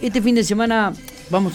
este fin de semana vamos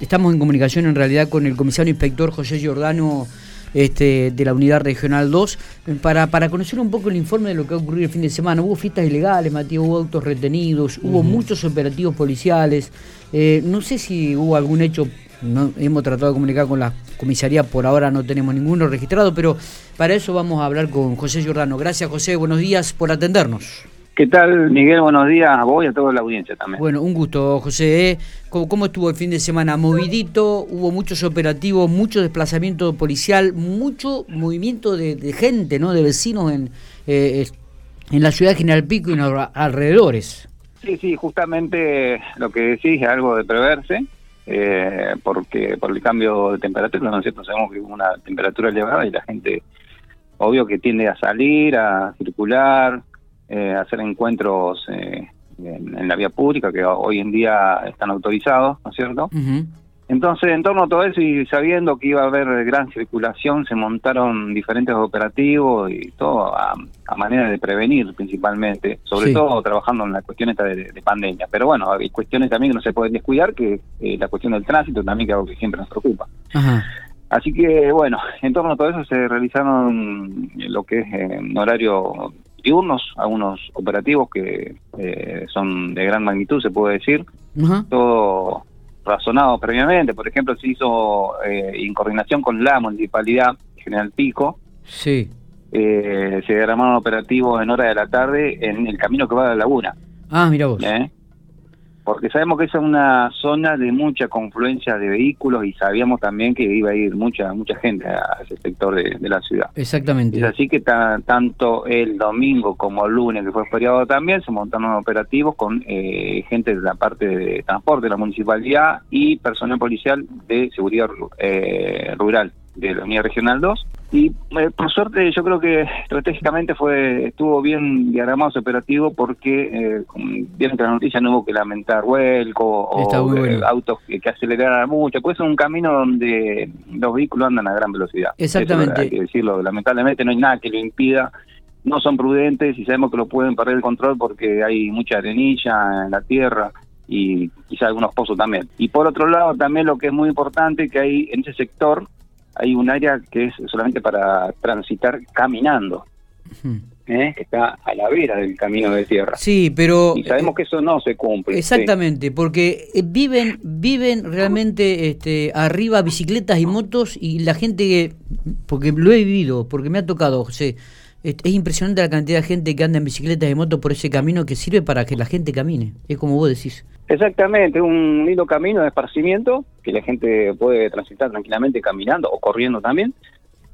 estamos en comunicación en realidad con el comisario inspector José Giordano este, de la Unidad Regional 2 para, para conocer un poco el informe de lo que ha ocurrido el fin de semana. Hubo fiestas ilegales, Matías, hubo autos retenidos, hubo muchos operativos policiales. Eh, no sé si hubo algún hecho no, hemos tratado de comunicar con la comisaría, por ahora no tenemos ninguno registrado, pero para eso vamos a hablar con José Giordano. Gracias José, buenos días por atendernos. ¿Qué tal, Miguel? Buenos días a vos y a toda la audiencia también. Bueno, un gusto, José. ¿eh? ¿Cómo, estuvo el fin de semana? Movidito, hubo muchos operativos, mucho desplazamiento policial, mucho movimiento de, gente, ¿no? De vecinos en, eh, en la ciudad de General Pico y en los alrededores. Sí, sí, justamente lo que decís es algo de preverse, eh, porque por el cambio de temperatura, ¿no es cierto? Sabemos que hubo una temperatura elevada y la gente, obvio que tiende a salir, a circular, eh, hacer encuentros eh, en, la vía pública que hoy en día están autorizados, ¿no es cierto? Entonces, en torno a todo eso y sabiendo que iba a haber gran circulación, se montaron diferentes operativos y todo a, manera de prevenir principalmente, sobre todo trabajando en la cuestión esta de, pandemia. Pero bueno, hay cuestiones también que no se pueden descuidar, que eh, la cuestión del tránsito también que es algo que siempre nos preocupa. Así que bueno, en torno a todo eso se realizaron lo que es en horario diurnos, algunos operativos que eh, son de gran magnitud, se puede decir. Todo razonado previamente. Por ejemplo, se hizo eh, en coordinación con la Municipalidad General Pico. Sí. Eh, se derramaron operativos en hora de la tarde en el camino que va a la laguna. Ah, mira vos. ¿Eh? Porque sabemos que esa es una zona de mucha confluencia de vehículos y sabíamos también que iba a ir mucha mucha gente a ese sector de, la ciudad. Exactamente. Es así que tanto el domingo como el lunes, que fue feriado también, se montaron operativos con eh, gente de la parte de transporte de la municipalidad y personal policial de seguridad eh, rural de la Unidad Regional 2 y eh, por suerte yo creo que estratégicamente fue estuvo bien diagramado ese operativo porque eh, vieron que la noticia no hubo que lamentar vuelco o eh, autos que, aceleraran mucho, pues es un camino donde los vehículos andan a gran velocidad. Exactamente. hay que decirlo, lamentablemente no hay nada que lo impida, no son prudentes y sabemos que lo pueden perder el control porque hay mucha arenilla en la tierra y quizá algunos pozos también. Y por otro lado también lo que es muy importante que hay en ese sector hay un área que es solamente para transitar caminando. ¿eh? que está a la vera del camino de tierra. Sí, pero... Y sabemos que eso no se cumple. Exactamente, porque eh, viven viven realmente este, arriba bicicletas y motos y la gente, porque lo he vivido, porque me ha tocado, José, es, impresionante la cantidad de gente que anda en bicicletas y motos por ese camino que sirve para que la gente camine, es como vos decís. Exactamente, un lindo camino de esparcimiento que la gente puede transitar tranquilamente caminando o corriendo también.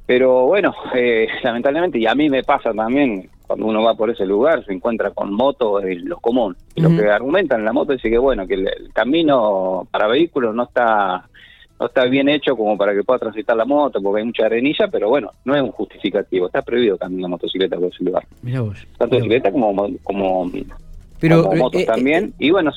Pero bueno, eh, lamentablemente, y a mí me pasa también, cuando uno va por ese lugar, se encuentra con motos, es lo común. Y lo que argumentan en la moto dice que bueno, que el, camino para vehículos no está no está bien hecho como para que pueda transitar la moto, porque hay mucha arenilla, pero bueno, no es un justificativo. Está prohibido caminar motocicleta por ese lugar. Tanto bicicleta como, como, pero, motos eh, eh, también. y bueno,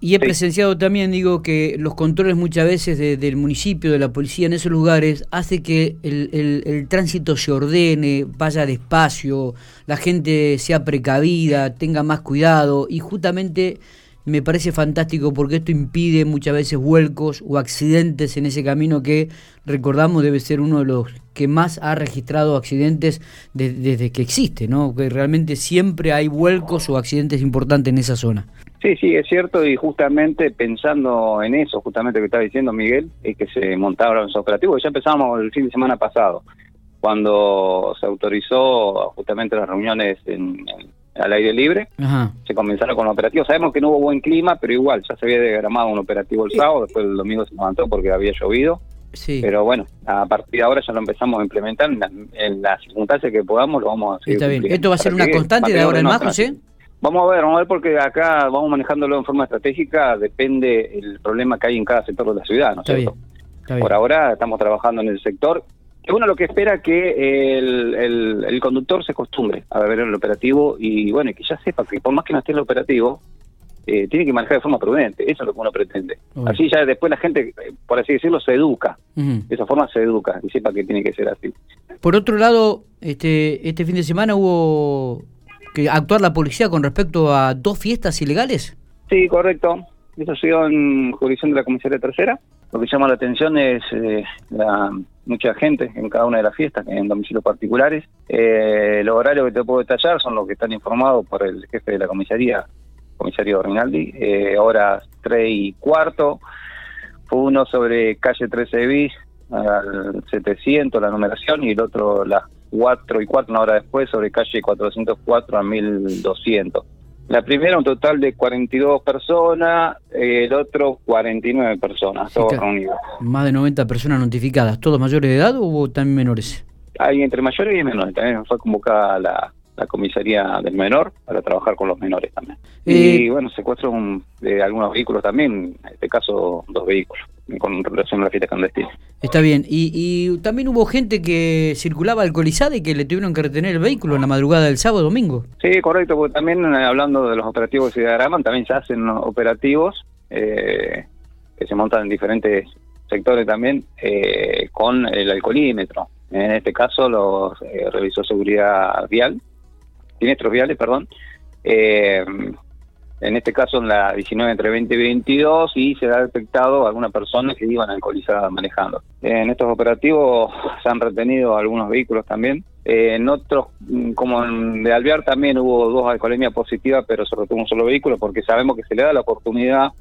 y he presenciado también, digo, que los controles muchas veces del municipio, de la policía en esos lugares, hace que el, tránsito se ordene, vaya despacio, la gente sea precavida, tenga más cuidado y justamente me parece fantástico porque esto impide muchas veces vuelcos o accidentes en ese camino que recordamos debe ser uno de los que más ha registrado accidentes desde que existe, ¿no? Que realmente siempre hay vuelcos o accidentes importantes en esa zona. Sí, sí, es cierto, y justamente pensando en eso, justamente que estaba diciendo Miguel, es que se montaron los operativos, ya empezamos el fin de semana pasado, cuando se autorizó justamente las reuniones en, al aire libre, se comenzaron con los operativos. Sabemos que no hubo buen clima, pero igual ya se había diagramado un operativo el sábado, después el domingo se levantó porque había llovido. Sí. Pero bueno, a partir de ahora ya lo empezamos a implementar en, las circunstancias que podamos, lo vamos a seguir. Está bien. ¿Esto va a ser una constante de ahora en más, José? Vamos a ver, vamos a ver porque acá vamos manejándolo en forma estratégica, depende el problema que hay en cada sector de la ciudad, ¿no es cierto? Por ahora estamos trabajando en el sector. Uno lo que espera que el, conductor se acostumbre a ver el operativo y bueno, que ya sepa que por más que no esté en el operativo, eh, tiene que manejar de forma prudente, eso es lo que uno pretende. Así ya después la gente, por así decirlo, se educa, de esa forma se educa y sepa que tiene que ser así. Por otro lado, este, este fin de semana hubo que actuar la policía con respecto a dos fiestas ilegales? Sí, correcto. Eso ha sido en jurisdicción de la comisaría tercera. Lo que llama la atención es eh, la, mucha gente en cada una de las fiestas, en domicilios particulares. Eh, los horarios que te puedo detallar son los que están informados por el jefe de la comisaría, comisario Rinaldi. Eh, horas 3 y cuarto. Fue uno sobre calle 13 bis al 700, la numeración, y el otro las 4 y 4, una hora después, sobre calle 404 a 1200. La primera un total de 42 personas, el otro 49 personas, todos reunidos. Más de 90 personas notificadas, ¿todos mayores de edad o hubo también menores? Hay entre mayores y menores, también fue convocada la, comisaría del menor para trabajar con los menores también. y eh, bueno, secuestro de algunos vehículos también, en este caso dos vehículos con relación a la fiesta clandestina. Está bien. Y, también hubo gente que circulaba alcoholizada y que le tuvieron que retener el vehículo en la madrugada del sábado domingo. Sí, correcto, porque también eh, hablando de los operativos que se diagraman, también se hacen operativos eh, que se montan en diferentes sectores también eh, con el alcoholímetro. En este caso los revisó seguridad vial, siniestros viales, perdón, eh, en este caso en la 19 entre 20 y 22, y se ha detectado algunas personas que iban alcoholizadas manejando. En estos operativos se han retenido algunos vehículos también. En otros, mm, como en de Alvear, también hubo dos alcoholemias positivas, pero se retuvo un solo vehículo porque sabemos que se le da la oportunidad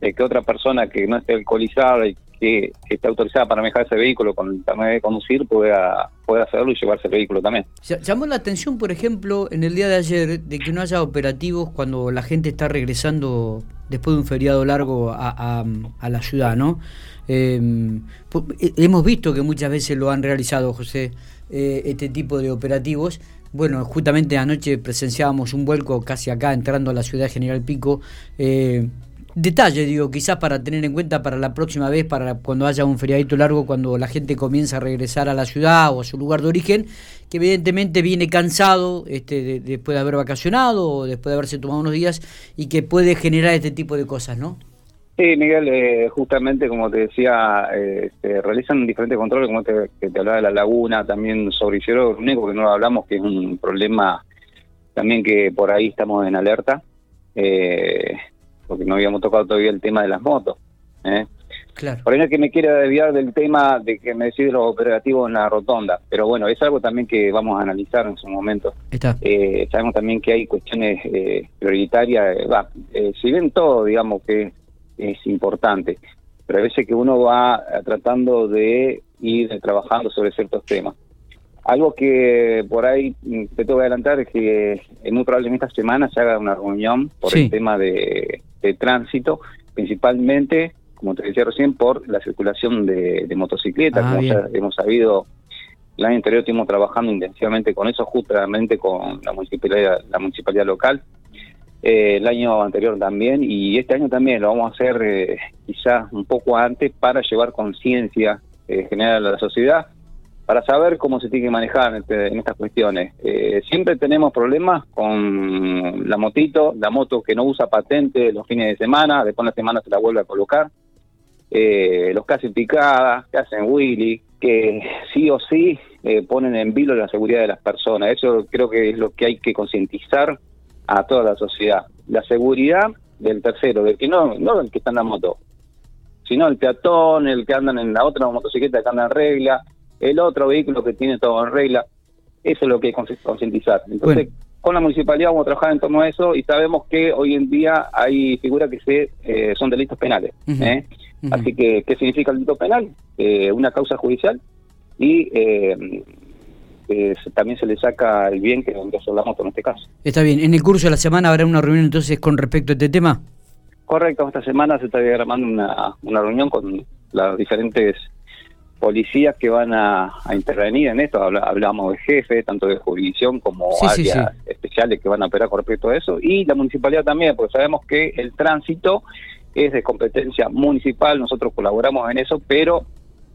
de que otra persona que no esté alcoholizada y que, esté autorizada para manejar ese vehículo con el carnet de conducir pueda, pueda hacerlo y llevarse el vehículo también. Llamó la atención, por ejemplo, en el día de ayer, de que no haya operativos cuando la gente está regresando después de un feriado largo a, la ciudad, ¿no? Em, eh, hemos visto que muchas veces lo han realizado, José, eh, este tipo de operativos. Bueno, justamente anoche presenciábamos un vuelco casi acá entrando a la ciudad General Pico. Eh, detalle, digo, quizás para tener en cuenta para la próxima vez, para cuando haya un feriadito largo, cuando la gente comienza a regresar a la ciudad o a su lugar de origen, que evidentemente viene cansado este, después de haber vacacionado o después de haberse tomado unos días y que puede generar este tipo de cosas, ¿no? Sí, Miguel, eh, justamente como te decía, eh, se realizan diferentes controles, como te, que te hablaba de la laguna, también sobre Isidro único que no hablamos, que es un problema también que por ahí estamos en alerta. Eh, porque no habíamos tocado todavía el tema de las motos. ¿eh? Claro. Por ahí no es que me quiera desviar del tema de que me decide los operativos en la rotonda, pero bueno, es algo también que vamos a analizar en su momento. Eh, sabemos también que hay cuestiones eh, prioritarias, eh, va, eh, si bien todo, digamos que es importante, pero hay veces que uno va tratando de ir trabajando sobre ciertos temas. Algo que por ahí te tengo que adelantar es que muy probablemente esta semana se haga una reunión por el tema de, tránsito, principalmente, como te decía recién, por la circulación de, motocicletas. Ah, como ya hemos sabido, el año anterior estuvimos trabajando intensivamente con eso, justamente con la municipalidad, la municipalidad local. Eh, el año anterior también y este año también lo vamos a hacer eh, quizás un poco antes para llevar conciencia eh, general a la sociedad para saber cómo se tiene que manejar este, en, estas cuestiones. Eh, siempre tenemos problemas con la motito, la moto que no usa patente los fines de semana, después de la semana se la vuelve a colocar, eh, los que hacen picadas, que hacen Willy, que sí o sí eh, ponen en vilo la seguridad de las personas. Eso creo que es lo que hay que concientizar a toda la sociedad. La seguridad del tercero, del que no, no el que está en la moto, sino el peatón, el que anda en la otra motocicleta que anda en regla, el otro vehículo que tiene todo en regla. Eso es lo que hay que concientizar. Entonces, con la municipalidad vamos a trabajar en torno a eso y sabemos que hoy en día hay figuras que se, eh, son delitos penales. ¿eh? Así que, ¿qué significa el delito penal? Eh, una causa judicial y también se le saca el bien que es la moto en este caso. Está bien. ¿En el curso de la semana habrá una reunión entonces con respecto a este tema? Correcto, esta semana se está diagramando una, una reunión con las diferentes policías que van a, intervenir en esto, hablamos de jefe, tanto de jurisdicción como áreas especiales que van a operar con respecto a eso, y la municipalidad también, porque sabemos que el tránsito es de competencia municipal, nosotros colaboramos en eso, pero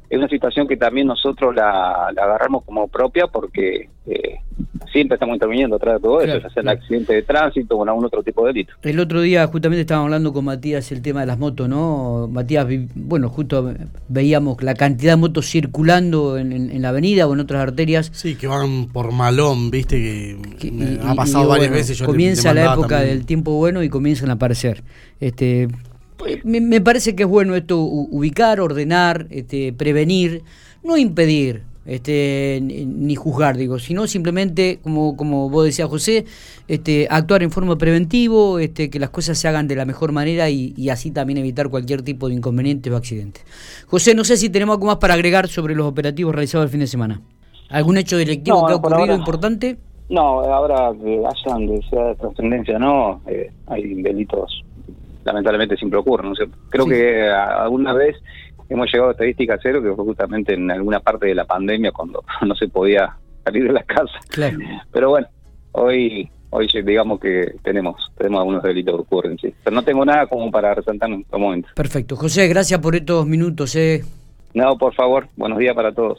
es una situación que también nosotros la, agarramos como propia porque eh, siempre estamos interviniendo atrás de todo eso, ya sea accidente de tránsito o algún otro tipo de delito. El otro día justamente estábamos hablando con Matías el tema de las motos, ¿no? Matías, bueno, justo veíamos la cantidad de motos circulando en, la avenida o en otras arterias. Sí, que van por malón, viste, que, ha pasado varias veces. comienza la época del tiempo bueno y comienzan a aparecer. Este, Pues, me, parece que es bueno esto, ubicar, ordenar, este, prevenir, no impedir este, ni juzgar, digo, sino simplemente, como, como vos decías, José, este, actuar en forma preventivo, este, que las cosas se hagan de la mejor manera y, así también evitar cualquier tipo de inconveniente o accidente. José, no sé si tenemos algo más para agregar sobre los operativos realizados el fin de semana. ¿Algún hecho directivo que ha ocurrido importante? No, ahora que hayan de sea de trascendencia no, eh, hay delitos lamentablemente siempre ocurren. ¿no? creo que alguna vez hemos llegado a estadística cero, que fue justamente en alguna parte de la pandemia cuando no se podía salir de las casas. Pero bueno, hoy hoy digamos que tenemos tenemos algunos delitos que ocurren, sí. Pero no tengo nada como para resaltar en estos momentos. Perfecto. José, gracias por estos minutos. Eh. No, por favor. Buenos días para todos.